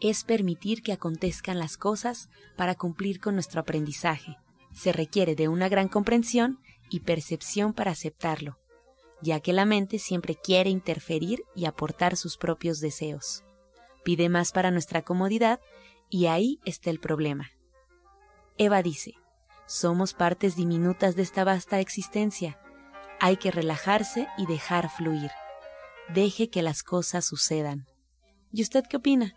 es permitir que acontezcan las cosas para cumplir con nuestro aprendizaje. Se requiere de una gran comprensión y percepción para aceptarlo, ya que la mente siempre quiere interferir y aportar sus propios deseos. Pide más para nuestra comodidad y ahí está el problema. Eva dice, somos partes diminutas de esta vasta existencia. Hay que relajarse y dejar fluir. Deje que las cosas sucedan. ¿Y usted qué opina?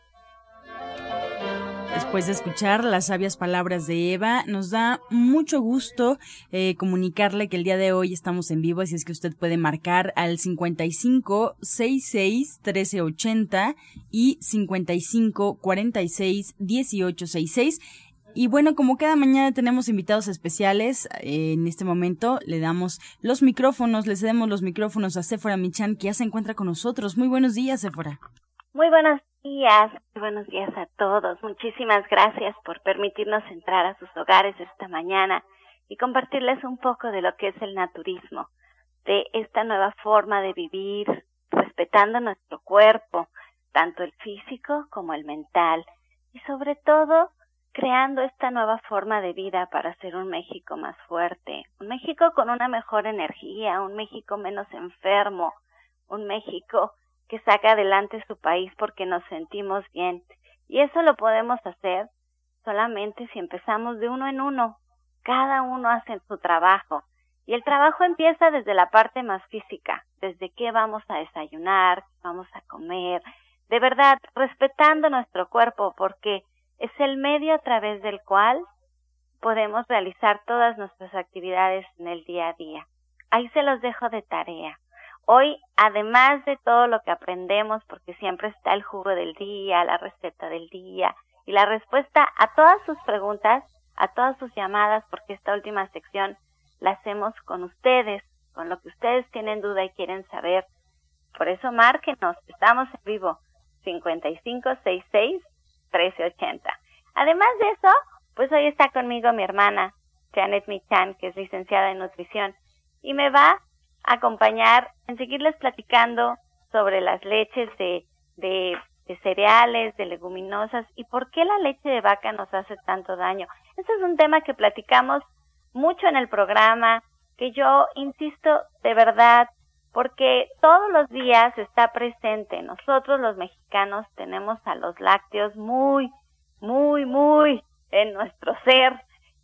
Después de escuchar las sabias palabras de Eva, nos da mucho gusto eh, comunicarle que el día de hoy estamos en vivo, así es que usted puede marcar al 55 66 1380 y 55 46 1866. Y bueno, como cada mañana tenemos invitados especiales, eh, en este momento le damos los micrófonos, le cedemos los micrófonos a Sephora Michan, que ya se encuentra con nosotros. Muy buenos días, Sephora. Muy buenos buenos días a todos. Muchísimas gracias por permitirnos entrar a sus hogares esta mañana y compartirles un poco de lo que es el naturismo, de esta nueva forma de vivir, respetando nuestro cuerpo, tanto el físico como el mental, y sobre todo creando esta nueva forma de vida para hacer un México más fuerte, un México con una mejor energía, un México menos enfermo, un México que saca adelante su país porque nos sentimos bien. Y eso lo podemos hacer solamente si empezamos de uno en uno. Cada uno hace su trabajo. Y el trabajo empieza desde la parte más física, desde qué vamos a desayunar, vamos a comer, de verdad, respetando nuestro cuerpo, porque es el medio a través del cual podemos realizar todas nuestras actividades en el día a día. Ahí se los dejo de tarea. Hoy, además de todo lo que aprendemos, porque siempre está el jugo del día, la receta del día y la respuesta a todas sus preguntas, a todas sus llamadas, porque esta última sección la hacemos con ustedes, con lo que ustedes tienen duda y quieren saber. Por eso márquenos, estamos en vivo, 5566-1380. Además de eso, pues hoy está conmigo mi hermana, Janet Michan, que es licenciada en nutrición, y me va acompañar en seguirles platicando sobre las leches de, de, cereales, de leguminosas y por qué la leche de vaca nos hace tanto daño. Este es un tema que platicamos mucho en el programa, que yo insisto de verdad, porque todos los días está presente. Nosotros los mexicanos tenemos a los lácteos muy, muy, muy en nuestro ser.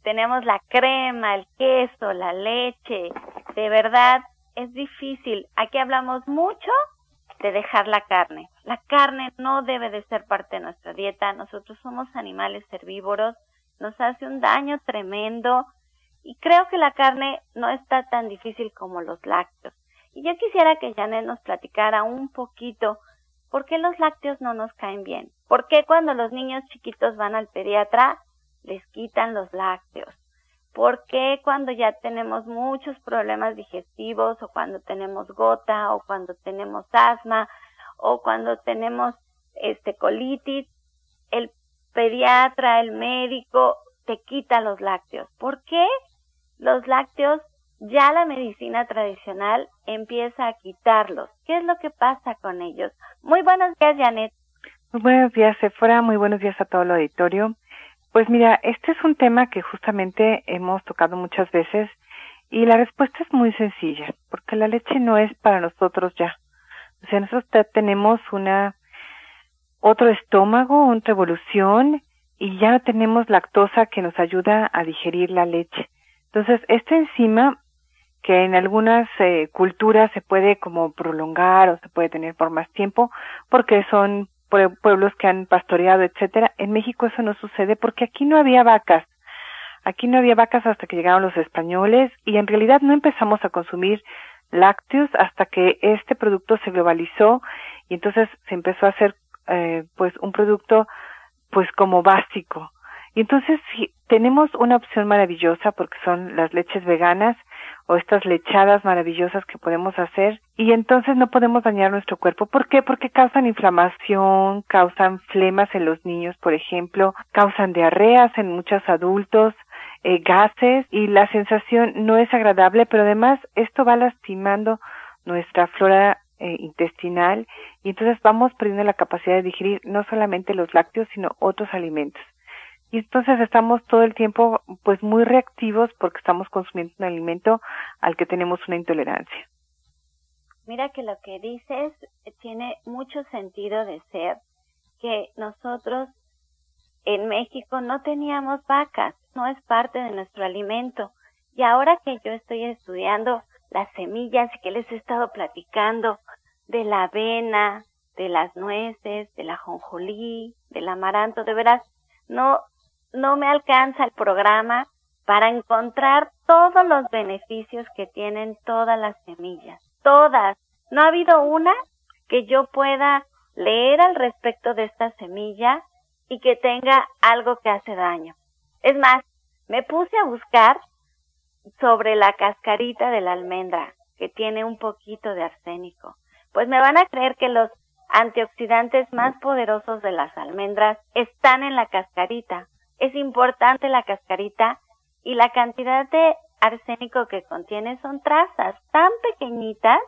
Tenemos la crema, el queso, la leche. De verdad, es difícil. Aquí hablamos mucho de dejar la carne. La carne no debe de ser parte de nuestra dieta. Nosotros somos animales herbívoros. Nos hace un daño tremendo. Y creo que la carne no está tan difícil como los lácteos. Y yo quisiera que Janet nos platicara un poquito por qué los lácteos no nos caen bien. ¿Por qué cuando los niños chiquitos van al pediatra les quitan los lácteos? ¿Por qué cuando ya tenemos muchos problemas digestivos o cuando tenemos gota o cuando tenemos asma o cuando tenemos este colitis, el pediatra, el médico te quita los lácteos? ¿Por qué los lácteos ya la medicina tradicional empieza a quitarlos? ¿Qué es lo que pasa con ellos? Muy buenos días, Janet. Muy buenos días, Sephora. Muy buenos días a todo el auditorio. Pues mira, este es un tema que justamente hemos tocado muchas veces y la respuesta es muy sencilla, porque la leche no es para nosotros ya. O sea, nosotros tenemos una otro estómago, otra evolución y ya tenemos lactosa que nos ayuda a digerir la leche. Entonces, esta enzima que en algunas eh, culturas se puede como prolongar o se puede tener por más tiempo porque son pueblos que han pastoreado, etcétera. En México eso no sucede porque aquí no había vacas. Aquí no había vacas hasta que llegaron los españoles y en realidad no empezamos a consumir lácteos hasta que este producto se globalizó y entonces se empezó a hacer eh, pues un producto pues como básico. Y entonces si tenemos una opción maravillosa porque son las leches veganas o estas lechadas maravillosas que podemos hacer y entonces no podemos dañar nuestro cuerpo. ¿Por qué? Porque causan inflamación, causan flemas en los niños, por ejemplo, causan diarreas en muchos adultos, eh, gases y la sensación no es agradable, pero además esto va lastimando nuestra flora eh, intestinal y entonces vamos perdiendo la capacidad de digerir no solamente los lácteos, sino otros alimentos y entonces estamos todo el tiempo pues muy reactivos porque estamos consumiendo un alimento al que tenemos una intolerancia. Mira que lo que dices tiene mucho sentido de ser que nosotros en México no teníamos vacas, no es parte de nuestro alimento. Y ahora que yo estoy estudiando las semillas y que les he estado platicando de la avena, de las nueces, de la jonjolí, del amaranto, de veras, no no me alcanza el programa para encontrar todos los beneficios que tienen todas las semillas. Todas. No ha habido una que yo pueda leer al respecto de esta semilla y que tenga algo que hace daño. Es más, me puse a buscar sobre la cascarita de la almendra, que tiene un poquito de arsénico. Pues me van a creer que los antioxidantes más poderosos de las almendras están en la cascarita es importante la cascarita y la cantidad de arsénico que contiene son trazas tan pequeñitas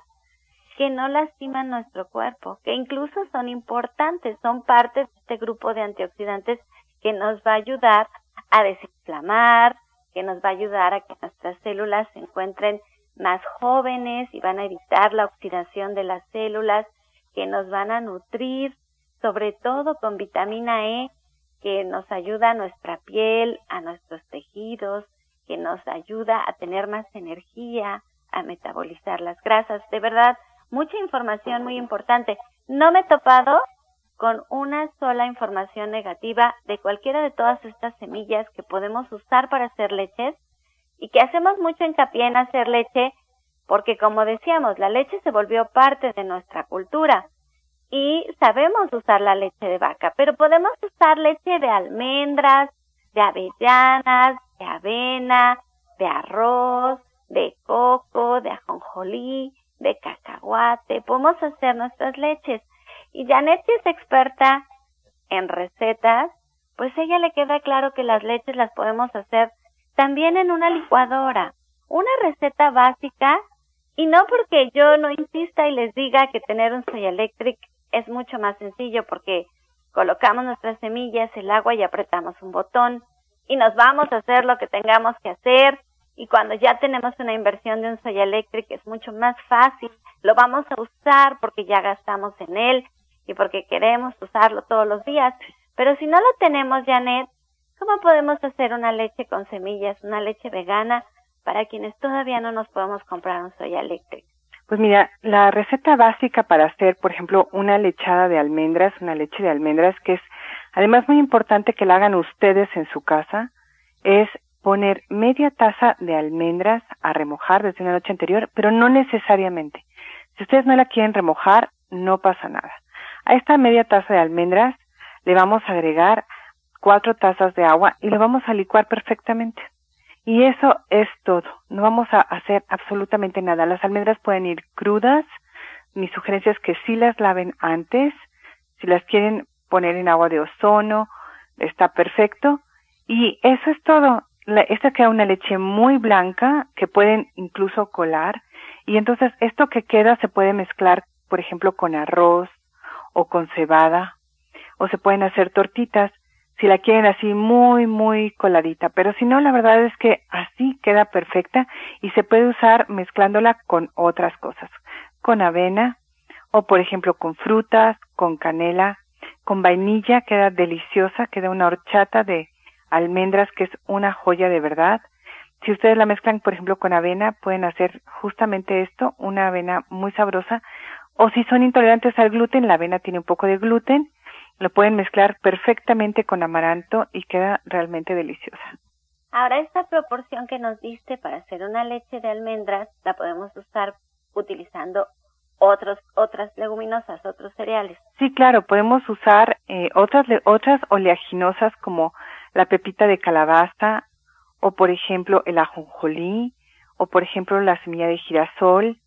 que no lastiman nuestro cuerpo, que incluso son importantes, son parte de este grupo de antioxidantes que nos va a ayudar a desinflamar, que nos va a ayudar a que nuestras células se encuentren más jóvenes y van a evitar la oxidación de las células, que nos van a nutrir, sobre todo con vitamina E, que nos ayuda a nuestra piel, a nuestros tejidos, que nos ayuda a tener más energía, a metabolizar las grasas. De verdad, mucha información muy importante. No me he topado con una sola información negativa de cualquiera de todas estas semillas que podemos usar para hacer leches y que hacemos mucho hincapié en hacer leche porque como decíamos, la leche se volvió parte de nuestra cultura y sabemos usar la leche de vaca, pero podemos usar leche de almendras, de avellanas, de avena, de arroz, de coco, de ajonjolí, de cacahuate. Podemos hacer nuestras leches. Y Janet es experta en recetas, pues ella le queda claro que las leches las podemos hacer también en una licuadora. Una receta básica y no porque yo no insista y les diga que tener un soy electric es mucho más sencillo porque colocamos nuestras semillas, el agua y apretamos un botón y nos vamos a hacer lo que tengamos que hacer y cuando ya tenemos una inversión de un soya eléctrico es mucho más fácil, lo vamos a usar porque ya gastamos en él y porque queremos usarlo todos los días. Pero si no lo tenemos, Janet, ¿cómo podemos hacer una leche con semillas, una leche vegana para quienes todavía no nos podemos comprar un soya eléctrico? Pues mira, la receta básica para hacer, por ejemplo, una lechada de almendras, una leche de almendras, que es además muy importante que la hagan ustedes en su casa, es poner media taza de almendras a remojar desde una noche anterior, pero no necesariamente. Si ustedes no la quieren remojar, no pasa nada. A esta media taza de almendras le vamos a agregar cuatro tazas de agua y lo vamos a licuar perfectamente. Y eso es todo. No vamos a hacer absolutamente nada. Las almendras pueden ir crudas. Mi sugerencia es que sí las laven antes. Si las quieren poner en agua de ozono, está perfecto. Y eso es todo. esta queda una leche muy blanca que pueden incluso colar. Y entonces esto que queda se puede mezclar, por ejemplo, con arroz o con cebada. O se pueden hacer tortitas si la quieren así muy, muy coladita. Pero si no, la verdad es que así queda perfecta y se puede usar mezclándola con otras cosas, con avena o por ejemplo con frutas, con canela, con vainilla queda deliciosa, queda una horchata de almendras que es una joya de verdad. Si ustedes la mezclan, por ejemplo, con avena, pueden hacer justamente esto, una avena muy sabrosa. O si son intolerantes al gluten, la avena tiene un poco de gluten, lo pueden mezclar perfectamente con amaranto y queda realmente deliciosa. Ahora, esta proporción que nos diste para hacer una leche de almendras, la podemos usar utilizando otros, otras leguminosas, otros cereales. Sí, claro, podemos usar eh, otras, otras oleaginosas como la pepita de calabaza o por ejemplo el ajonjolí o por ejemplo la semilla de girasol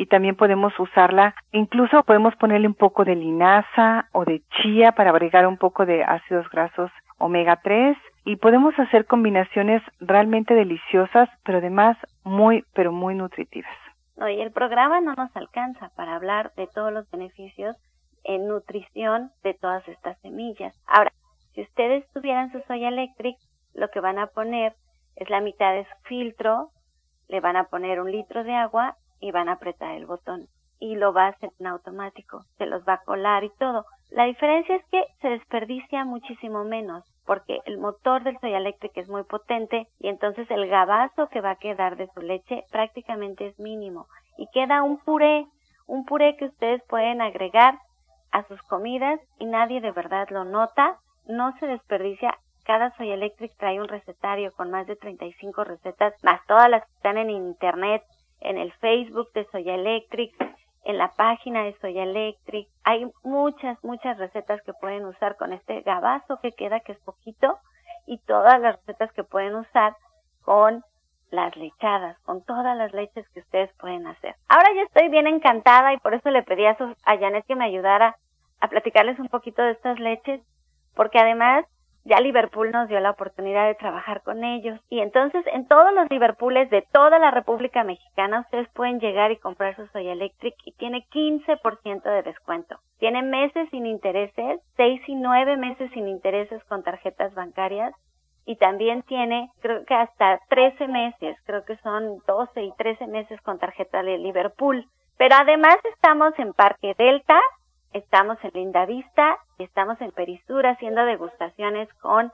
y también podemos usarla, incluso podemos ponerle un poco de linaza o de chía para agregar un poco de ácidos grasos omega 3 y podemos hacer combinaciones realmente deliciosas, pero además muy, pero muy nutritivas. No, y el programa no nos alcanza para hablar de todos los beneficios en nutrición de todas estas semillas. Ahora, si ustedes tuvieran su soya electric, lo que van a poner es la mitad de su filtro, le van a poner un litro de agua y van a apretar el botón y lo va a hacer en automático, se los va a colar y todo. La diferencia es que se desperdicia muchísimo menos porque el motor del soya electric es muy potente y entonces el gabazo que va a quedar de su leche prácticamente es mínimo y queda un puré, un puré que ustedes pueden agregar a sus comidas y nadie de verdad lo nota, no se desperdicia cada Soy Electric trae un recetario con más de 35 recetas, más todas las que están en internet, en el Facebook de Soya Electric, en la página de Soya Electric. Hay muchas, muchas recetas que pueden usar con este gabazo que queda, que es poquito, y todas las recetas que pueden usar con las lechadas, con todas las leches que ustedes pueden hacer. Ahora ya estoy bien encantada y por eso le pedí a, a Janet que me ayudara a platicarles un poquito de estas leches, porque además ya Liverpool nos dio la oportunidad de trabajar con ellos. Y entonces en todos los Liverpools de toda la República Mexicana ustedes pueden llegar y comprar su Soy Electric y tiene 15% de descuento. Tiene meses sin intereses, 6 y 9 meses sin intereses con tarjetas bancarias y también tiene creo que hasta 13 meses, creo que son 12 y 13 meses con tarjeta de Liverpool. Pero además estamos en Parque Delta, estamos en Linda Vista y estamos en Perisura haciendo degustaciones con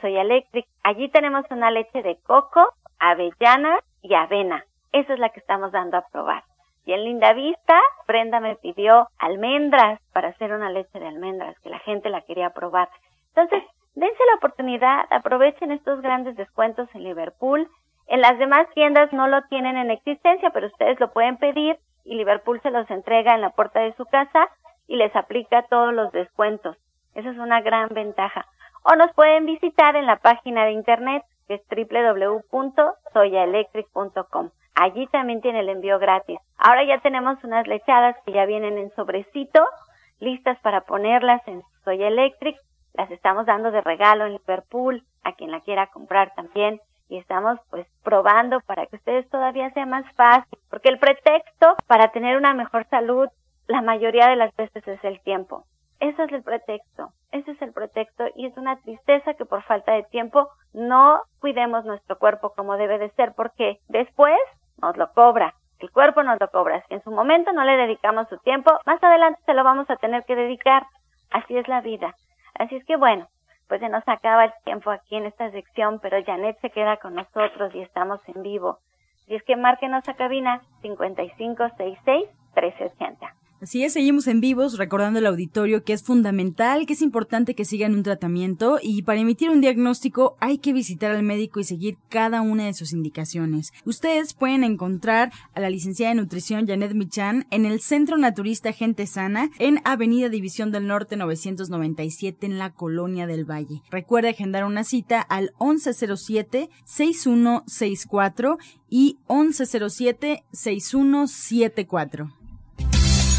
Soya Electric. Allí tenemos una leche de coco, avellana y avena. Esa es la que estamos dando a probar. Y en Linda Vista, Brenda me pidió almendras para hacer una leche de almendras, que la gente la quería probar. Entonces, dense la oportunidad, aprovechen estos grandes descuentos en Liverpool. En las demás tiendas no lo tienen en existencia, pero ustedes lo pueden pedir y Liverpool se los entrega en la puerta de su casa y les aplica todos los descuentos. Esa es una gran ventaja. O nos pueden visitar en la página de internet que es www.soyaelectric.com. Allí también tiene el envío gratis. Ahora ya tenemos unas lechadas que ya vienen en sobrecito, listas para ponerlas en Soya Electric. Las estamos dando de regalo en Liverpool, a quien la quiera comprar también. Y estamos pues probando para que ustedes todavía sea más fácil. Porque el pretexto para tener una mejor salud la mayoría de las veces es el tiempo. Ese es el pretexto, ese es el pretexto y es una tristeza que por falta de tiempo no cuidemos nuestro cuerpo como debe de ser porque después nos lo cobra, el cuerpo nos lo cobra. Si en su momento no le dedicamos su tiempo, más adelante se lo vamos a tener que dedicar. Así es la vida. Así es que bueno, pues se nos acaba el tiempo aquí en esta sección, pero Janet se queda con nosotros y estamos en vivo. Y es que márquenos a cabina 5566 1380. Así es, seguimos en vivos recordando al auditorio que es fundamental, que es importante que sigan un tratamiento y para emitir un diagnóstico hay que visitar al médico y seguir cada una de sus indicaciones. Ustedes pueden encontrar a la licenciada de nutrición Janet Michan en el Centro Naturista Gente Sana en Avenida División del Norte 997 en la Colonia del Valle. Recuerde agendar una cita al 1107-6164 y 1107-6174.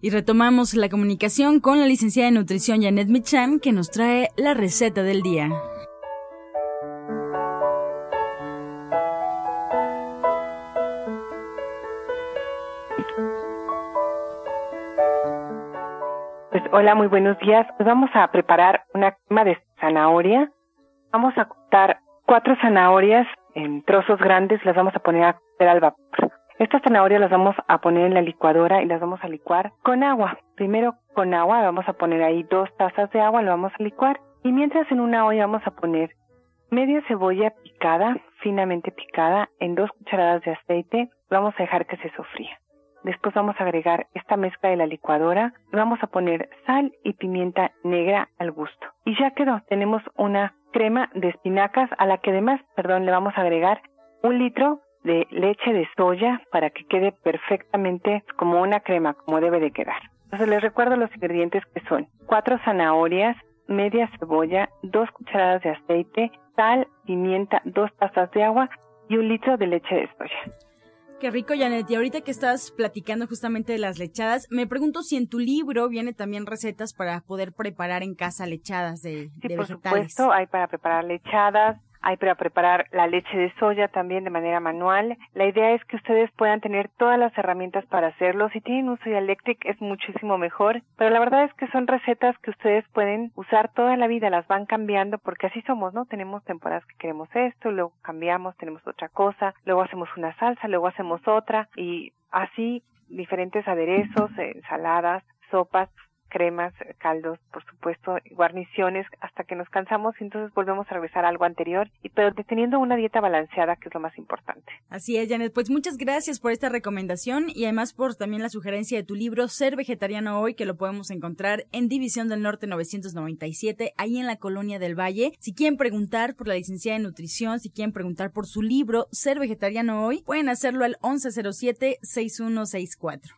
Y retomamos la comunicación con la licenciada en nutrición Janet Micham, que nos trae la receta del día. Pues hola, muy buenos días. Pues vamos a preparar una crema de zanahoria. Vamos a cortar cuatro zanahorias en trozos grandes, las vamos a poner a cocer al vapor. Estas zanahorias las vamos a poner en la licuadora y las vamos a licuar con agua. Primero con agua, vamos a poner ahí dos tazas de agua, lo vamos a licuar. Y mientras en una olla vamos a poner media cebolla picada, finamente picada, en dos cucharadas de aceite. Vamos a dejar que se sofría. Después vamos a agregar esta mezcla de la licuadora. Vamos a poner sal y pimienta negra al gusto. Y ya quedó. Tenemos una crema de espinacas a la que además, perdón, le vamos a agregar un litro de leche de soya para que quede perfectamente como una crema, como debe de quedar. Entonces les recuerdo los ingredientes que son cuatro zanahorias, media cebolla, dos cucharadas de aceite, sal, pimienta, dos tazas de agua y un litro de leche de soya. Qué rico, Janet. Y ahorita que estás platicando justamente de las lechadas, me pregunto si en tu libro viene también recetas para poder preparar en casa lechadas de, sí, por supuesto, hay para preparar lechadas, hay para preparar la leche de soya también de manera manual. La idea es que ustedes puedan tener todas las herramientas para hacerlo. Si tienen un Soya Electric es muchísimo mejor, pero la verdad es que son recetas que ustedes pueden usar toda la vida, las van cambiando porque así somos, ¿no? Tenemos temporadas que queremos esto, luego cambiamos, tenemos otra cosa, luego hacemos una salsa, luego hacemos otra y así diferentes aderezos, ensaladas, sopas, cremas, caldos, por supuesto, guarniciones, hasta que nos cansamos y entonces volvemos a regresar a algo anterior, y pero teniendo una dieta balanceada, que es lo más importante. Así es, Janet. Pues muchas gracias por esta recomendación y además por también la sugerencia de tu libro Ser Vegetariano Hoy, que lo podemos encontrar en División del Norte 997, ahí en la Colonia del Valle. Si quieren preguntar por la licenciada de nutrición, si quieren preguntar por su libro Ser Vegetariano Hoy, pueden hacerlo al 1107-6164.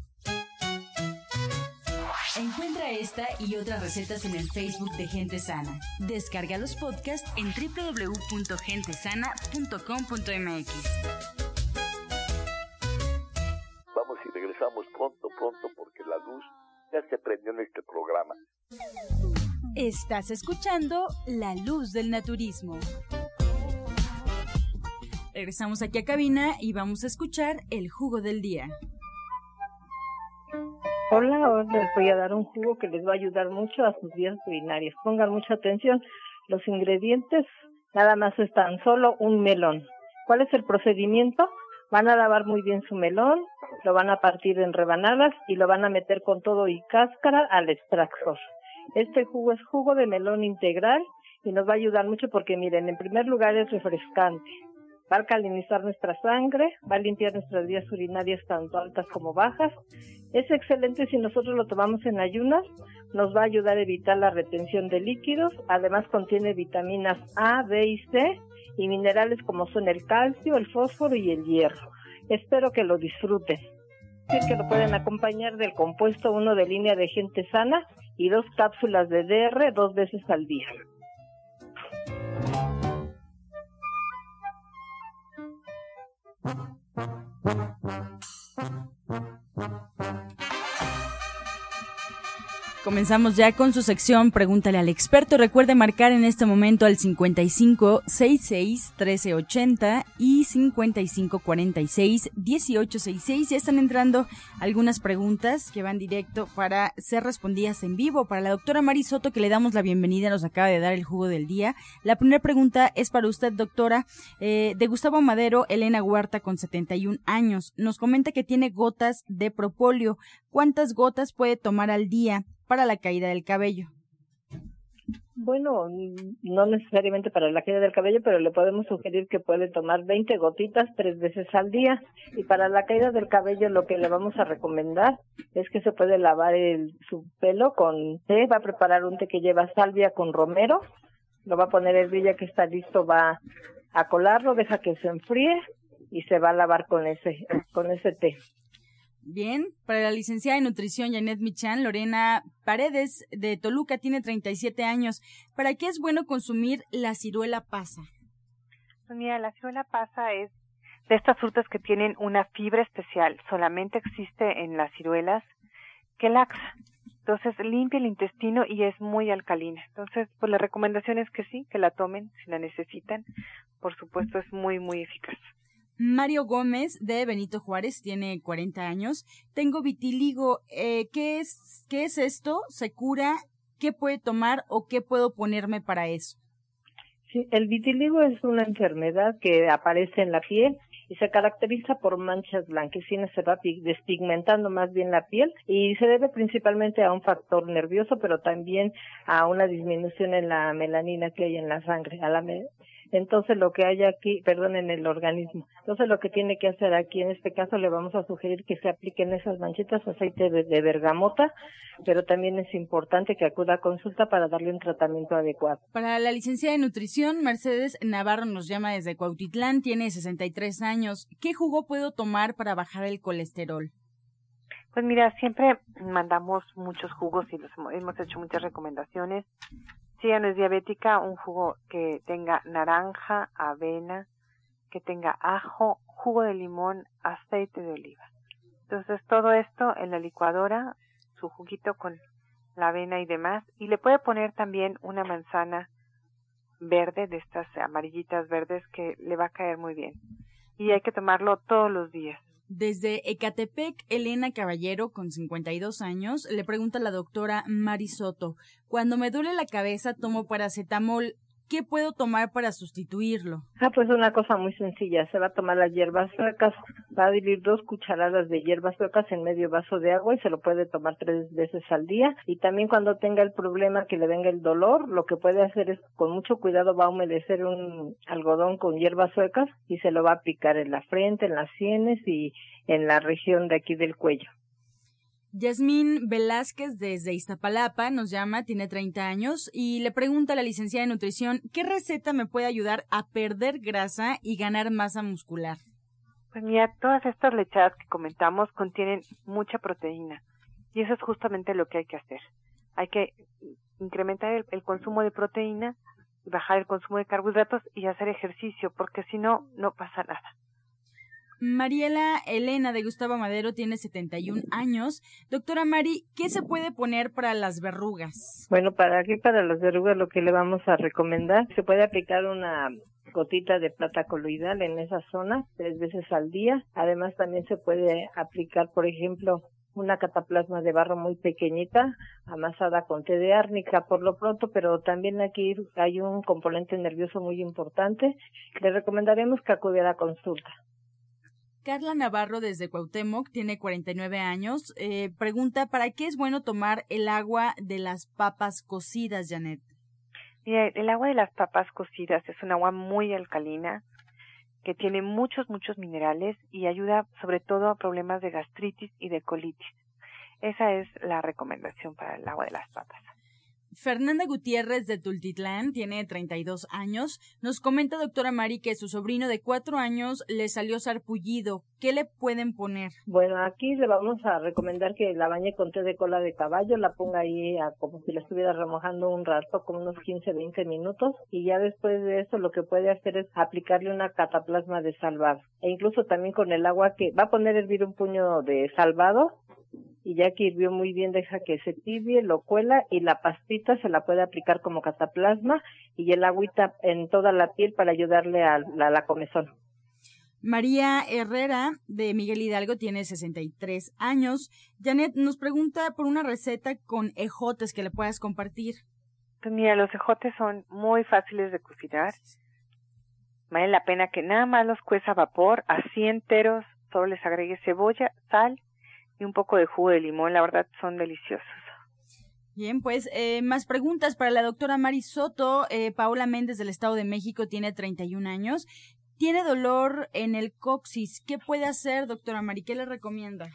Esta y otras recetas en el Facebook de Gente Sana. Descarga los podcasts en www.gentesana.com.mx. Vamos y regresamos pronto, pronto, porque la luz ya se prendió en este programa. Estás escuchando La Luz del Naturismo. Regresamos aquí a cabina y vamos a escuchar el jugo del día. Hola, hoy les voy a dar un jugo que les va a ayudar mucho a sus vías urinarias. Pongan mucha atención. Los ingredientes nada más están solo un melón. ¿Cuál es el procedimiento? Van a lavar muy bien su melón, lo van a partir en rebanadas y lo van a meter con todo y cáscara al extractor. Este jugo es jugo de melón integral y nos va a ayudar mucho porque miren, en primer lugar es refrescante, va a alcalinizar nuestra sangre, va a limpiar nuestras vías urinarias tanto altas como bajas es excelente si nosotros lo tomamos en ayunas, nos va a ayudar a evitar la retención de líquidos, además contiene vitaminas A, B y C y minerales como son el calcio, el fósforo y el hierro. Espero que lo disfruten. Es que lo pueden acompañar del compuesto 1 de línea de gente sana y dos cápsulas de DR dos veces al día. Comenzamos ya con su sección Pregúntale al experto. Recuerde marcar en este momento al 55 66 1380 y 55 46 1866. Ya están entrando algunas preguntas que van directo para ser respondidas en vivo. Para la doctora Marisoto, que le damos la bienvenida, nos acaba de dar el jugo del día. La primera pregunta es para usted, doctora. Eh, de Gustavo Madero, Elena Huerta, con 71 años. Nos comenta que tiene gotas de propóleo. ¿Cuántas gotas puede tomar al día? Para la caída del cabello? Bueno, no necesariamente para la caída del cabello, pero le podemos sugerir que puede tomar 20 gotitas tres veces al día. Y para la caída del cabello lo que le vamos a recomendar es que se puede lavar el, su pelo con té, va a preparar un té que lleva salvia con romero, lo va a poner el ya que está listo, va a colarlo, deja que se enfríe y se va a lavar con ese, con ese té. Bien, para la licenciada en nutrición Janet Michan, Lorena Paredes de Toluca tiene 37 años. ¿Para qué es bueno consumir la ciruela pasa? Pues mira, la ciruela pasa es de estas frutas que tienen una fibra especial, solamente existe en las ciruelas, que laxa. Entonces limpia el intestino y es muy alcalina. Entonces, pues la recomendación es que sí, que la tomen si la necesitan. Por supuesto, es muy, muy eficaz. Mario Gómez de Benito Juárez tiene 40 años. Tengo vitiligo. Eh, ¿qué, es, ¿Qué es esto? ¿Se cura? ¿Qué puede tomar o qué puedo ponerme para eso? Sí, el vitiligo es una enfermedad que aparece en la piel y se caracteriza por manchas blanquecinas, se va despigmentando más bien la piel y se debe principalmente a un factor nervioso, pero también a una disminución en la melanina que hay en la sangre, a la entonces lo que hay aquí, perdón, en el organismo. Entonces lo que tiene que hacer aquí, en este caso le vamos a sugerir que se apliquen esas manchitas aceite de, bergamota, pero también es importante que acuda a consulta para darle un tratamiento adecuado. Para la licencia de nutrición, Mercedes Navarro nos llama desde Cuautitlán, tiene 63 años. ¿Qué jugo puedo tomar para bajar el colesterol? Pues mira, siempre mandamos muchos jugos y los hemos hecho muchas recomendaciones. Si ella no es diabética, un jugo que tenga naranja, avena, que tenga ajo, jugo de limón, aceite de oliva. Entonces todo esto en la licuadora, su juguito con la avena y demás, y le puede poner también una manzana verde, de estas amarillitas verdes, que le va a caer muy bien. Y hay que tomarlo todos los días. Desde Ecatepec, Elena Caballero, con 52 años, le pregunta a la doctora Marisoto, cuando me duele la cabeza tomo paracetamol, ¿qué puedo tomar para sustituirlo? Ah, pues una cosa muy sencilla, se va a tomar las hierbas suecas, va a dividir dos cucharadas de hierbas suecas en medio vaso de agua y se lo puede tomar tres veces al día. Y también cuando tenga el problema que le venga el dolor, lo que puede hacer es con mucho cuidado va a humedecer un algodón con hierbas suecas y se lo va a aplicar en la frente, en las sienes y en la región de aquí del cuello. Yasmín Velázquez desde Iztapalapa nos llama, tiene 30 años y le pregunta a la licenciada de nutrición qué receta me puede ayudar a perder grasa y ganar masa muscular. Pues mira, todas estas lechadas que comentamos contienen mucha proteína y eso es justamente lo que hay que hacer. Hay que incrementar el, el consumo de proteína, bajar el consumo de carbohidratos y hacer ejercicio porque si no, no pasa nada. Mariela Elena de Gustavo Madero tiene 71 años. Doctora Mari, ¿qué se puede poner para las verrugas? Bueno, para aquí, para las verrugas, lo que le vamos a recomendar, se puede aplicar una gotita de plata coloidal en esa zona tres veces al día. Además, también se puede aplicar, por ejemplo, una cataplasma de barro muy pequeñita, amasada con té de árnica por lo pronto, pero también aquí hay un componente nervioso muy importante. Le recomendaremos que acude a consulta. Carla Navarro desde Cuauhtémoc tiene 49 años. Eh, pregunta, ¿para qué es bueno tomar el agua de las papas cocidas, Janet? Mira, el agua de las papas cocidas es un agua muy alcalina que tiene muchos, muchos minerales y ayuda sobre todo a problemas de gastritis y de colitis. Esa es la recomendación para el agua de las papas. Fernanda Gutiérrez de Tultitlán tiene 32 años. Nos comenta, doctora Mari, que su sobrino de cuatro años le salió sarpullido. ¿Qué le pueden poner? Bueno, aquí le vamos a recomendar que la bañe con té de cola de caballo, la ponga ahí como si la estuviera remojando un rato, como unos 15, 20 minutos, y ya después de eso lo que puede hacer es aplicarle una cataplasma de salvado. E incluso también con el agua que va a poner a hervir un puño de salvado y ya que hirvió muy bien deja que se tibie, lo cuela y la pastita se la puede aplicar como cataplasma y el agüita en toda la piel para ayudarle a, la comezón. María Herrera de Miguel Hidalgo tiene 63 años. Janet nos pregunta por una receta con ejotes que le puedas compartir. Pues mira, los ejotes son muy fáciles de cocinar. Vale la pena que nada más los cueza a vapor, así enteros, solo les agregue cebolla, sal y un poco de jugo de limón. La verdad son deliciosos. Bien, pues eh, más preguntas para la doctora Mari Soto. Eh, Paola Méndez del Estado de México tiene 31 años. Tiene dolor en el coxis. ¿Qué puede hacer, doctora Mari? ¿Qué le recomienda?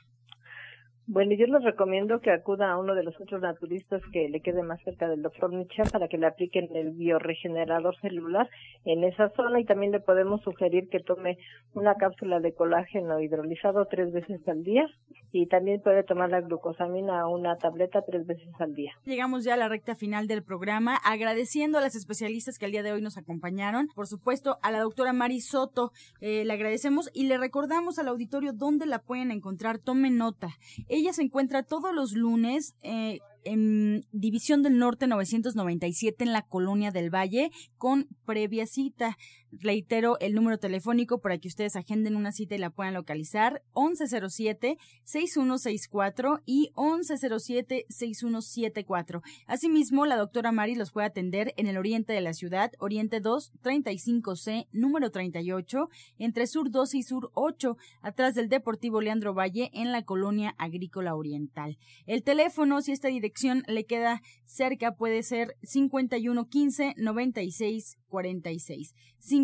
Bueno, yo les recomiendo que acuda a uno de los otros naturistas que le quede más cerca del doctor Michan para que le apliquen el bioregenerador celular en esa zona y también le podemos sugerir que tome una cápsula de colágeno hidrolizado tres veces al día y también puede tomar la glucosamina una tableta tres veces al día. Llegamos ya a la recta final del programa, agradeciendo a las especialistas que el día de hoy nos acompañaron, por supuesto a la doctora Mari Soto, eh, le agradecemos y le recordamos al auditorio dónde la pueden encontrar, tome nota. Ella se encuentra todos los lunes eh, en División del Norte 997 en la Colonia del Valle con previa cita. Reitero el número telefónico para que ustedes agenden una cita y la puedan localizar 1107-6164 y 1107-6174. Asimismo, la doctora Mari los puede atender en el oriente de la ciudad, Oriente 2, 35C, número 38, entre Sur 2 y Sur 8, atrás del Deportivo Leandro Valle en la Colonia Agrícola Oriental. El teléfono, si esta dirección le queda cerca, puede ser 5115 96 46.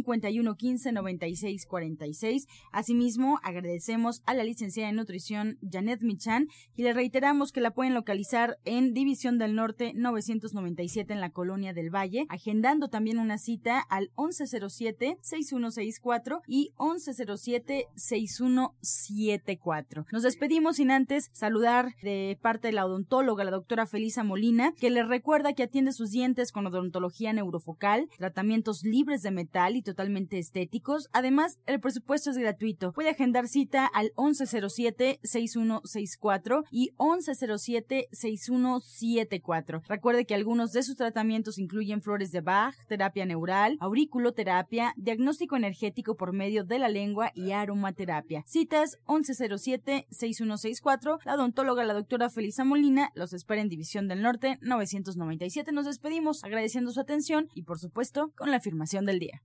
5115 96 46. Asimismo, agradecemos a la licenciada en nutrición Janet Michan y le reiteramos que la pueden localizar en División del Norte 997 en la Colonia del Valle, agendando también una cita al 1107 6164 y 1107 6174. Nos despedimos sin antes saludar de parte de la odontóloga, la doctora Felisa Molina, que le recuerda que atiende sus dientes con odontología neurofocal, tratamiento libres de metal totalmente estéticos. Además, el presupuesto es gratuito. Puede agendar cita al 1107-6164 y 1107-6174. Recuerde que algunos de sus tratamientos incluyen flores de Bach, terapia neural, auriculoterapia, diagnóstico energético por medio de la lengua y aromaterapia. Citas 1107-6164. La odontóloga, la doctora Felisa Molina, los espera en División del Norte 997. Nos despedimos agradeciendo su atención y por supuesto con la afirmación del día.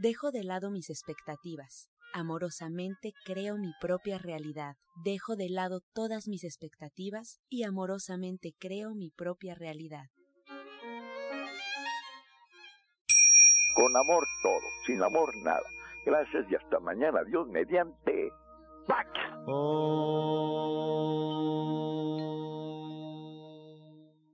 Dejo de lado mis expectativas. Amorosamente creo mi propia realidad. Dejo de lado todas mis expectativas y amorosamente creo mi propia realidad. Con amor todo, sin amor nada. Gracias y hasta mañana. Dios mediante. ¡Pax! Oh.